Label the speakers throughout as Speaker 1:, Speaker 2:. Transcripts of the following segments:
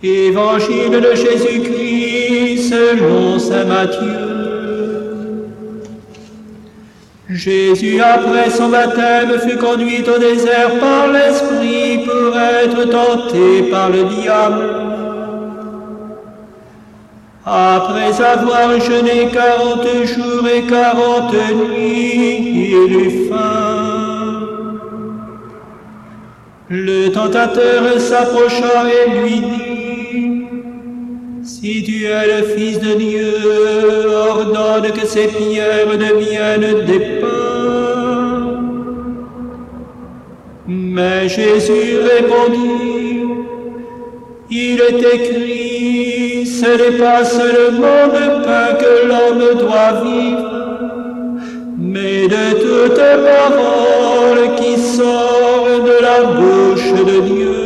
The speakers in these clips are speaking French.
Speaker 1: Évangile de Jésus-Christ selon Saint Matthieu. Jésus, après son baptême, fut conduit au désert par l'Esprit pour être tenté par le diable. Après avoir jeûné quarante jours et quarante nuits, il eut faim. Le tentateur s'approcha et lui dit, Si tu es le Fils de Dieu, ordonne que ces pierres deviennent des pains. Mais Jésus répondit, Il est écrit, ce n'est pas seulement de pain que l'homme doit vivre, mais de toute parole qui sort de la bouche de Dieu.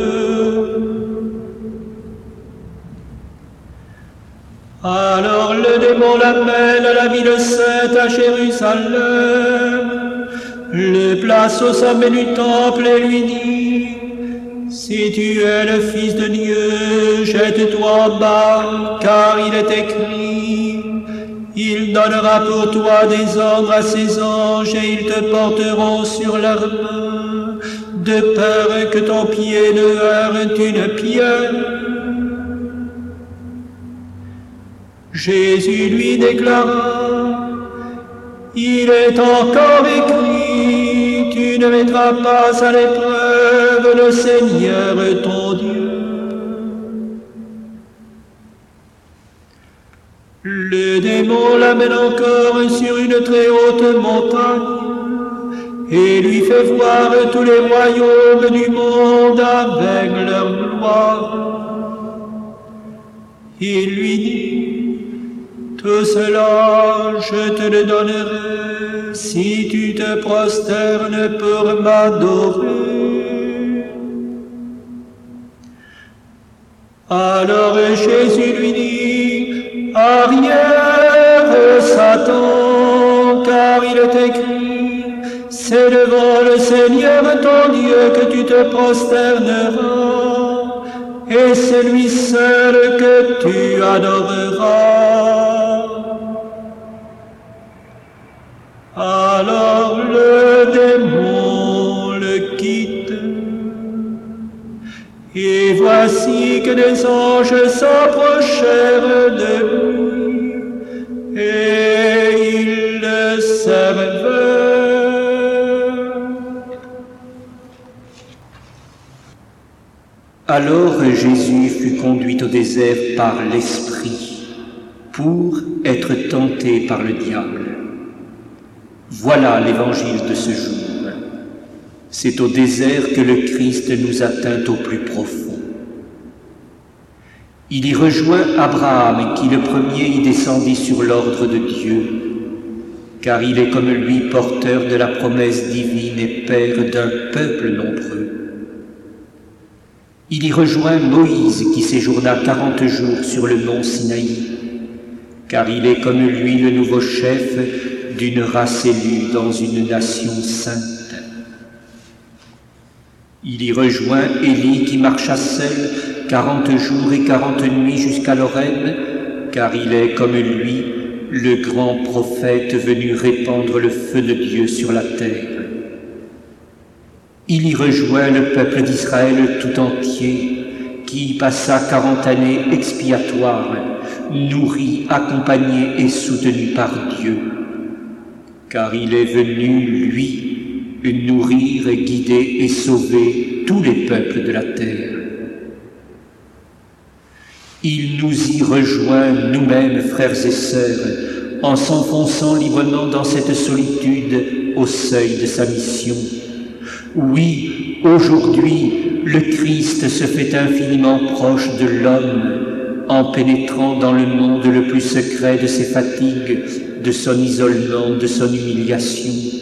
Speaker 1: Alors le démon l'appelle à la ville sainte à Jérusalem, le place au sommet du temple et lui dit, Si tu es le Fils de Dieu, jette-toi en bas, car il est écrit, il donnera pour toi des ordres à ses anges et ils te porteront sur leurs mains, de peur que ton pied ne heurte une pierre. Jésus lui déclara, Il est encore écrit, tu ne mettras pas à l'épreuve le Seigneur ton Dieu. Le démon l'amène encore sur une très haute montagne et lui fait voir tous les royaumes du monde avec leur gloire. Il lui dit, tout cela je te le donnerai si tu te prosternes pour m'adorer. Alors Jésus lui dit, arrière Satan, car il est écrit, c'est devant le Seigneur ton Dieu que tu te prosterneras, et c'est lui seul que tu adoreras. Voici que des anges s'approchèrent de lui, et ils le servèrent.
Speaker 2: Alors Jésus fut conduit au désert par l'Esprit pour être tenté par le diable. Voilà l'évangile de ce jour. C'est au désert que le Christ nous atteint au plus profond. Il y rejoint Abraham qui le premier y descendit sur l'ordre de Dieu, car il est comme lui porteur de la promesse divine et père d'un peuple nombreux. Il y rejoint Moïse qui séjourna quarante jours sur le mont Sinaï, car il est comme lui le nouveau chef d'une race élue dans une nation sainte. Il y rejoint Élie qui marcha seul quarante jours et quarante nuits jusqu'à l'Oreb, car il est comme lui le grand prophète venu répandre le feu de Dieu sur la terre. Il y rejoint le peuple d'Israël tout entier, qui y passa quarante années expiatoires, nourri, accompagné et soutenu par Dieu, car il est venu, lui, nourrir, guider et sauver tous les peuples de la terre. Il nous y rejoint, nous-mêmes, frères et sœurs, en s'enfonçant librement dans cette solitude au seuil de sa mission. Oui, aujourd'hui, le Christ se fait infiniment proche de l'homme en pénétrant dans le monde le plus secret de ses fatigues, de son isolement, de son humiliation.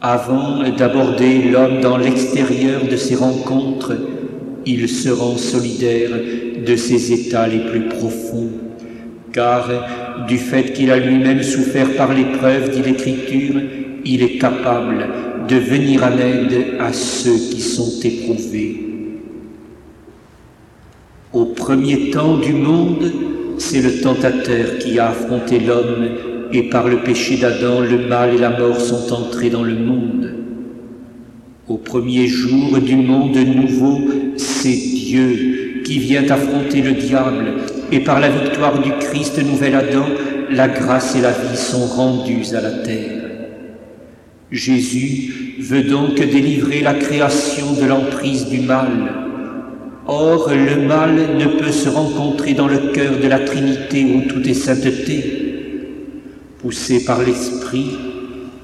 Speaker 2: Avant d'aborder l'homme dans l'extérieur de ses rencontres, il se rend solidaire de ses états les plus profonds, car du fait qu'il a lui-même souffert par l'épreuve, dit l'Écriture, il est capable de venir en aide à ceux qui sont éprouvés. Au premier temps du monde, c'est le tentateur qui a affronté l'homme et par le péché d'Adam, le mal et la mort sont entrés dans le monde. Au premier jour du monde nouveau, c'est Dieu qui vient affronter le diable et par la victoire du Christ nouvel Adam, la grâce et la vie sont rendues à la terre. Jésus veut donc délivrer la création de l'emprise du mal. Or, le mal ne peut se rencontrer dans le cœur de la Trinité où tout est sainteté. Poussé par l'Esprit,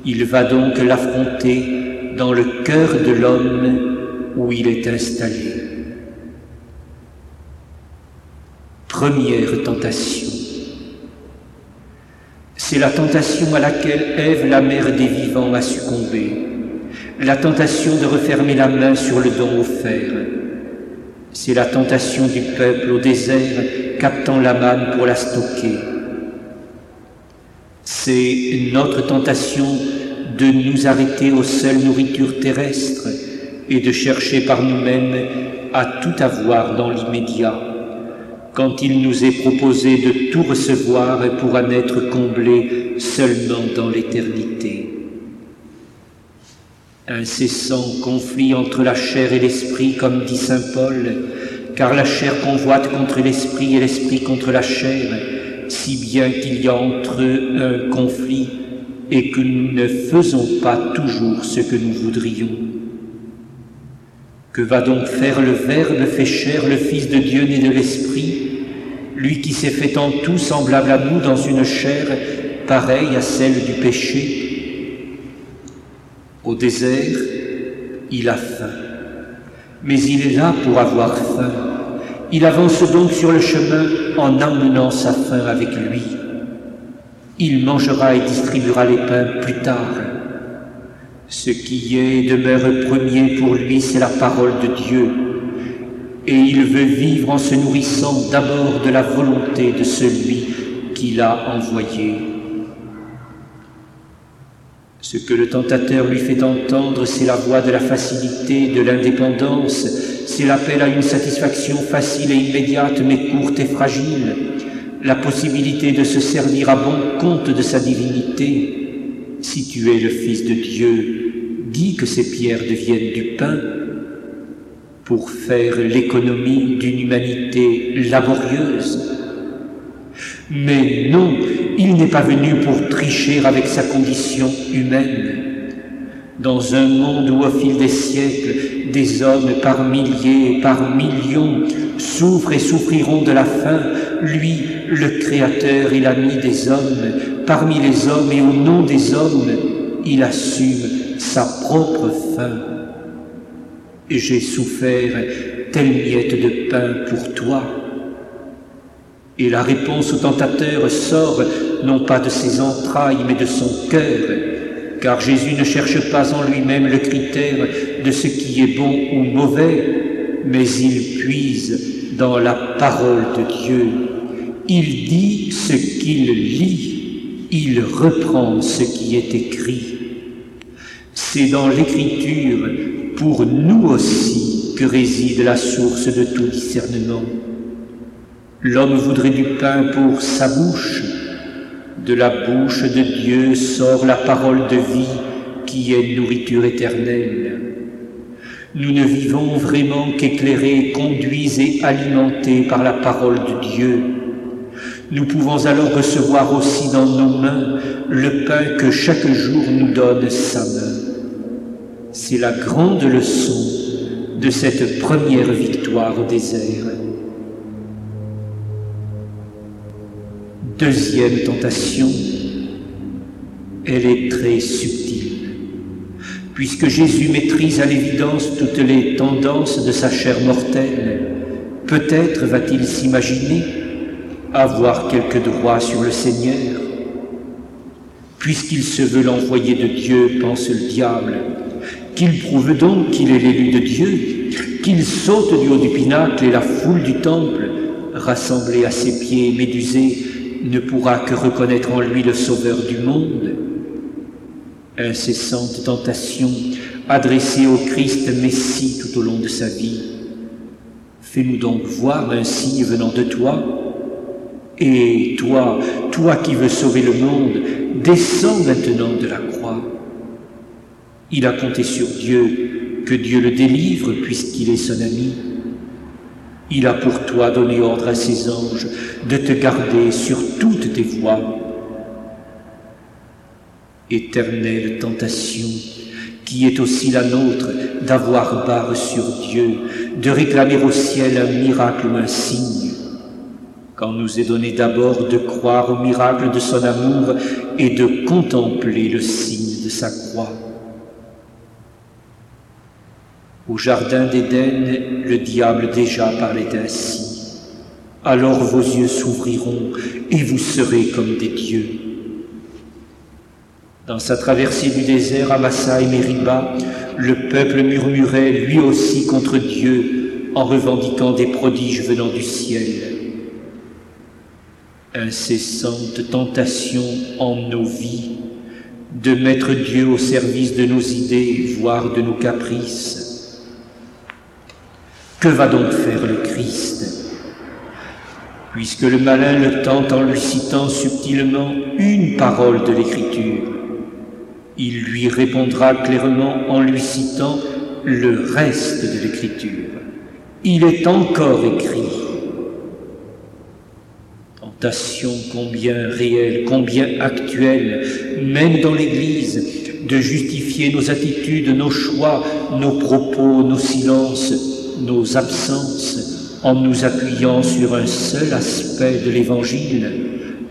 Speaker 2: il va donc l'affronter dans le cœur de l'homme où il est installé. Première tentation. C'est la tentation à laquelle Ève, la mère des vivants, a succombé. La tentation de refermer la main sur le don offert. C'est la tentation du peuple au désert captant la manne pour la stocker. C'est notre tentation de nous arrêter aux seules nourritures terrestres et de chercher par nous-mêmes à tout avoir dans l'immédiat quand il nous est proposé de tout recevoir pour en être comblé seulement dans l'éternité. Incessant conflit entre la chair et l'esprit, comme dit Saint Paul, car la chair convoite contre l'esprit et l'esprit contre la chair, si bien qu'il y a entre eux un conflit et que nous ne faisons pas toujours ce que nous voudrions. Que va donc faire le Verbe fait chair, le Fils de Dieu né de l'Esprit, lui qui s'est fait en tout semblable à nous dans une chair pareille à celle du péché Au désert, il a faim, mais il est là pour avoir faim. Il avance donc sur le chemin en emmenant sa faim avec lui. Il mangera et distribuera les pains plus tard. Ce qui est et demeure premier pour lui, c'est la parole de Dieu. Et il veut vivre en se nourrissant d'abord de la volonté de celui qui l'a envoyé. Ce que le tentateur lui fait entendre, c'est la voix de la facilité, de l'indépendance, c'est l'appel à une satisfaction facile et immédiate, mais courte et fragile, la possibilité de se servir à bon compte de sa divinité. Si tu es le Fils de Dieu, dis que ces pierres deviennent du pain pour faire l'économie d'une humanité laborieuse. Mais non, il n'est pas venu pour tricher avec sa condition humaine. Dans un monde où au fil des siècles, des hommes par milliers et par millions souffrent et souffriront de la faim, lui, le Créateur et l'ami des hommes, parmi les hommes et au nom des hommes, il assume sa propre faim. J'ai souffert telle miette de pain pour toi. Et la réponse au tentateur sort non pas de ses entrailles, mais de son cœur, car Jésus ne cherche pas en lui-même le critère de ce qui est bon ou mauvais, mais il puise dans la parole de Dieu il dit ce qu'il lit, il reprend ce qui est écrit. C'est dans l'écriture, pour nous aussi, que réside la source de tout discernement. L'homme voudrait du pain pour sa bouche. De la bouche de Dieu sort la parole de vie qui est nourriture éternelle. Nous ne vivons vraiment qu'éclairés, conduits et alimentés par la parole de Dieu nous pouvons alors recevoir aussi dans nos mains le pain que chaque jour nous donne sa main. C'est la grande leçon de cette première victoire au désert. Deuxième tentation, elle est très subtile. Puisque Jésus maîtrise à l'évidence toutes les tendances de sa chair mortelle, peut-être va-t-il s'imaginer avoir quelques droits sur le Seigneur. Puisqu'il se veut l'envoyé de Dieu, pense le diable, qu'il prouve donc qu'il est l'élu de Dieu, qu'il saute du haut du pinacle et la foule du temple, rassemblée à ses pieds médusés, ne pourra que reconnaître en lui le Sauveur du monde. Incessante tentation adressée au Christ Messie tout au long de sa vie Fais-nous donc voir un signe venant de toi. Et toi, toi qui veux sauver le monde, descends maintenant de la croix. Il a compté sur Dieu, que Dieu le délivre puisqu'il est son ami. Il a pour toi donné ordre à ses anges de te garder sur toutes tes voies. Éternelle tentation, qui est aussi la nôtre d'avoir barre sur Dieu, de réclamer au ciel un miracle ou un signe, quand nous est donné d'abord de croire au miracle de son amour et de contempler le signe de sa croix. Au jardin d'Éden, le diable déjà parlait ainsi. Alors vos yeux s'ouvriront et vous serez comme des dieux. Dans sa traversée du désert à Massa et Mériba, le peuple murmurait lui aussi contre Dieu en revendiquant des prodiges venant du ciel. Incessante tentation en nos vies de mettre Dieu au service de nos idées, voire de nos caprices. Que va donc faire le Christ? Puisque le malin le tente en lui citant subtilement une parole de l'Écriture, il lui répondra clairement en lui citant le reste de l'écriture. Il est encore écrit. Tentation combien réelle, combien actuelle, même dans l'Église, de justifier nos attitudes, nos choix, nos propos, nos silences, nos absences, en nous appuyant sur un seul aspect de l'Évangile,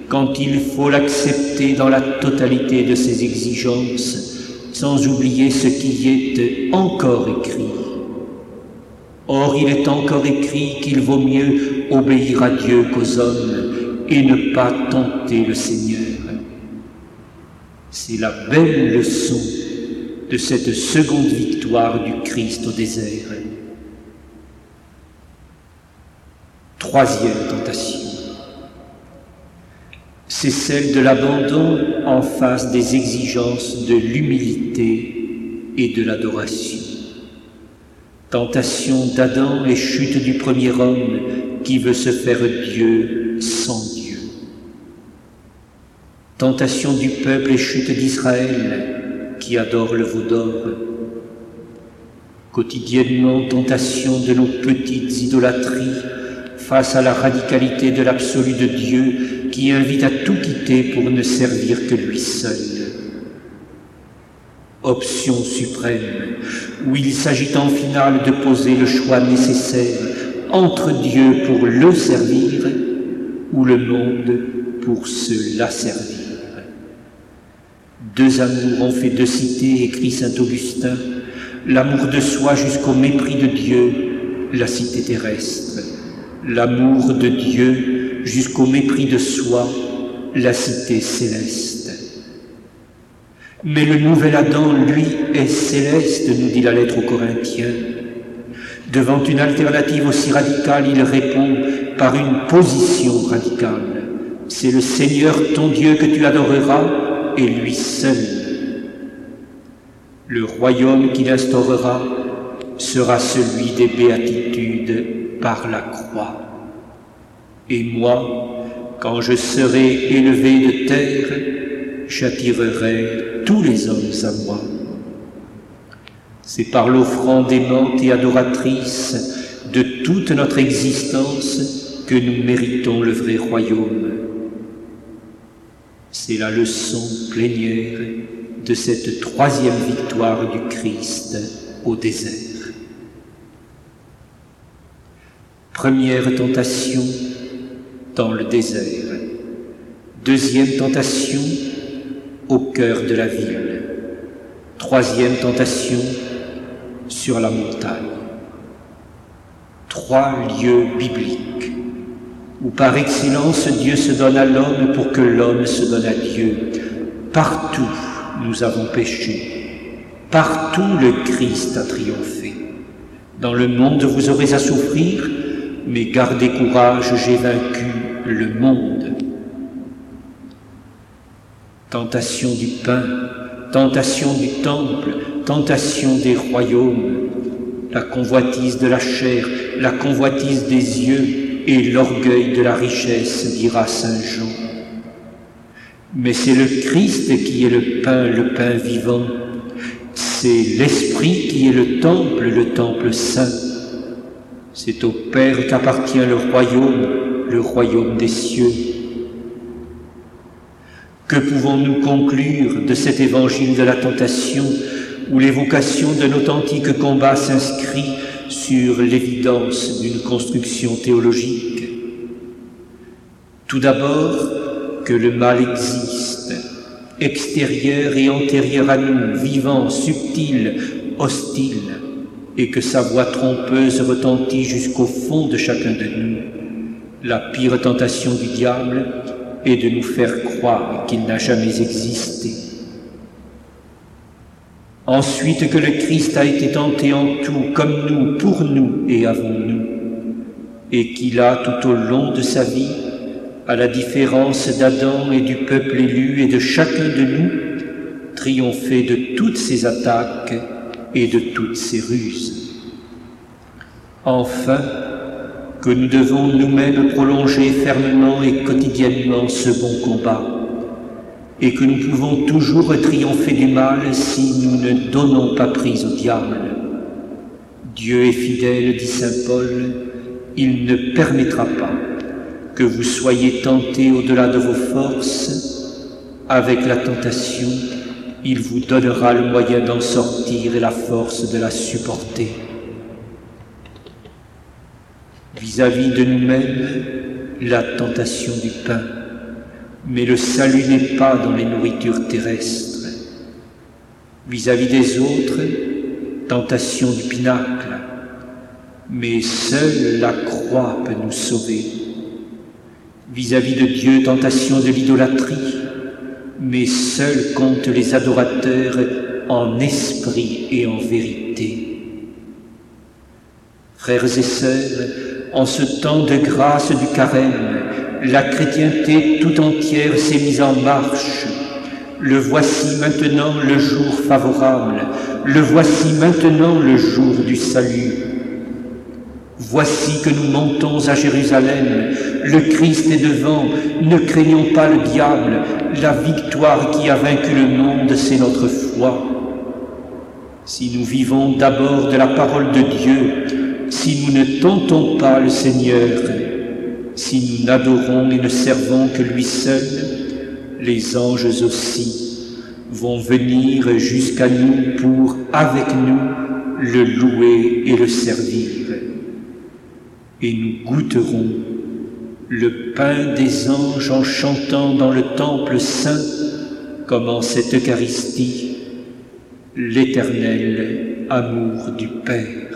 Speaker 2: quand il faut l'accepter dans la totalité de ses exigences, sans oublier ce qui est encore écrit. Or, il est encore écrit qu'il vaut mieux obéir à Dieu qu'aux hommes et ne pas tenter le Seigneur. C'est la belle leçon de cette seconde victoire du Christ au désert. Troisième tentation c'est celle de l'abandon en face des exigences de l'humilité et de l'adoration. Tentation d'Adam et chute du premier homme qui veut se faire Dieu sans Dieu. Tentation du peuple et chute d'Israël qui adore le veau d'or. Quotidiennement tentation de nos petites idolâtries face à la radicalité de l'absolu de Dieu qui invite à tout quitter pour ne servir que lui seul. Option suprême, où il s'agit en finale de poser le choix nécessaire entre Dieu pour le servir ou le monde pour se la servir. Deux amours ont fait deux cités, écrit saint Augustin, l'amour de soi jusqu'au mépris de Dieu, la cité terrestre, l'amour de Dieu jusqu'au mépris de soi, la cité céleste. Mais le nouvel Adam, lui, est céleste, nous dit la lettre aux Corinthiens. Devant une alternative aussi radicale, il répond par une position radicale. C'est le Seigneur ton Dieu que tu adoreras, et lui seul. Le royaume qu'il instaurera sera celui des béatitudes par la croix. Et moi, quand je serai élevé de terre, j'attirerai tous les hommes à moi. C'est par l'offrande aimante et adoratrice de toute notre existence que nous méritons le vrai royaume. C'est la leçon plénière de cette troisième victoire du Christ au désert. Première tentation, dans le désert. Deuxième tentation, au cœur de la ville. Troisième tentation, sur la montagne. Trois lieux bibliques où par excellence Dieu se donne à l'homme pour que l'homme se donne à Dieu. Partout nous avons péché. Partout le Christ a triomphé. Dans le monde vous aurez à souffrir, mais gardez courage, j'ai vaincu le monde. Tentation du pain, tentation du temple, tentation des royaumes, la convoitise de la chair, la convoitise des yeux et l'orgueil de la richesse, dira Saint Jean. Mais c'est le Christ qui est le pain, le pain vivant. C'est l'Esprit qui est le temple, le temple saint. C'est au Père qu'appartient le royaume, le royaume des cieux. Que pouvons-nous conclure de cet évangile de la tentation où l'évocation d'un authentique combat s'inscrit sur l'évidence d'une construction théologique? Tout d'abord, que le mal existe, extérieur et antérieur à nous, vivant, subtil, hostile, et que sa voix trompeuse retentit jusqu'au fond de chacun de nous. La pire tentation du diable est de nous faire croire qu'il n'a jamais existé. Ensuite que le Christ a été tenté en tout, comme nous, pour nous et avant nous, et qu'il a tout au long de sa vie à la différence d'Adam et du peuple élu et de chacun de nous, triompher de toutes ses attaques et de toutes ses ruses. Enfin, que nous devons nous-mêmes prolonger fermement et quotidiennement ce bon combat, et que nous pouvons toujours triompher du mal si nous ne donnons pas prise au diable. Dieu est fidèle, dit Saint Paul, il ne permettra pas que vous soyez tentés au-delà de vos forces, avec la tentation, il vous donnera le moyen d'en sortir et la force de la supporter. Vis-à-vis de nous-mêmes, la tentation du pain, mais le salut n'est pas dans les nourritures terrestres. Vis-à-vis des autres, tentation du pinacle, mais seule la croix peut nous sauver vis-à-vis de Dieu, tentation de l'idolâtrie, mais seuls comptent les adorateurs en esprit et en vérité. Frères et sœurs, en ce temps de grâce du carême, la chrétienté tout entière s'est mise en marche. Le voici maintenant le jour favorable, le voici maintenant le jour du salut. Voici que nous montons à Jérusalem, le Christ est devant, ne craignons pas le diable, la victoire qui a vaincu le monde, c'est notre foi. Si nous vivons d'abord de la parole de Dieu, si nous ne tentons pas le Seigneur, si nous n'adorons et ne servons que lui seul, les anges aussi vont venir jusqu'à nous pour, avec nous, le louer et le servir et nous goûterons le pain des anges en chantant dans le temple saint, comme en cette Eucharistie, l'éternel amour du Père.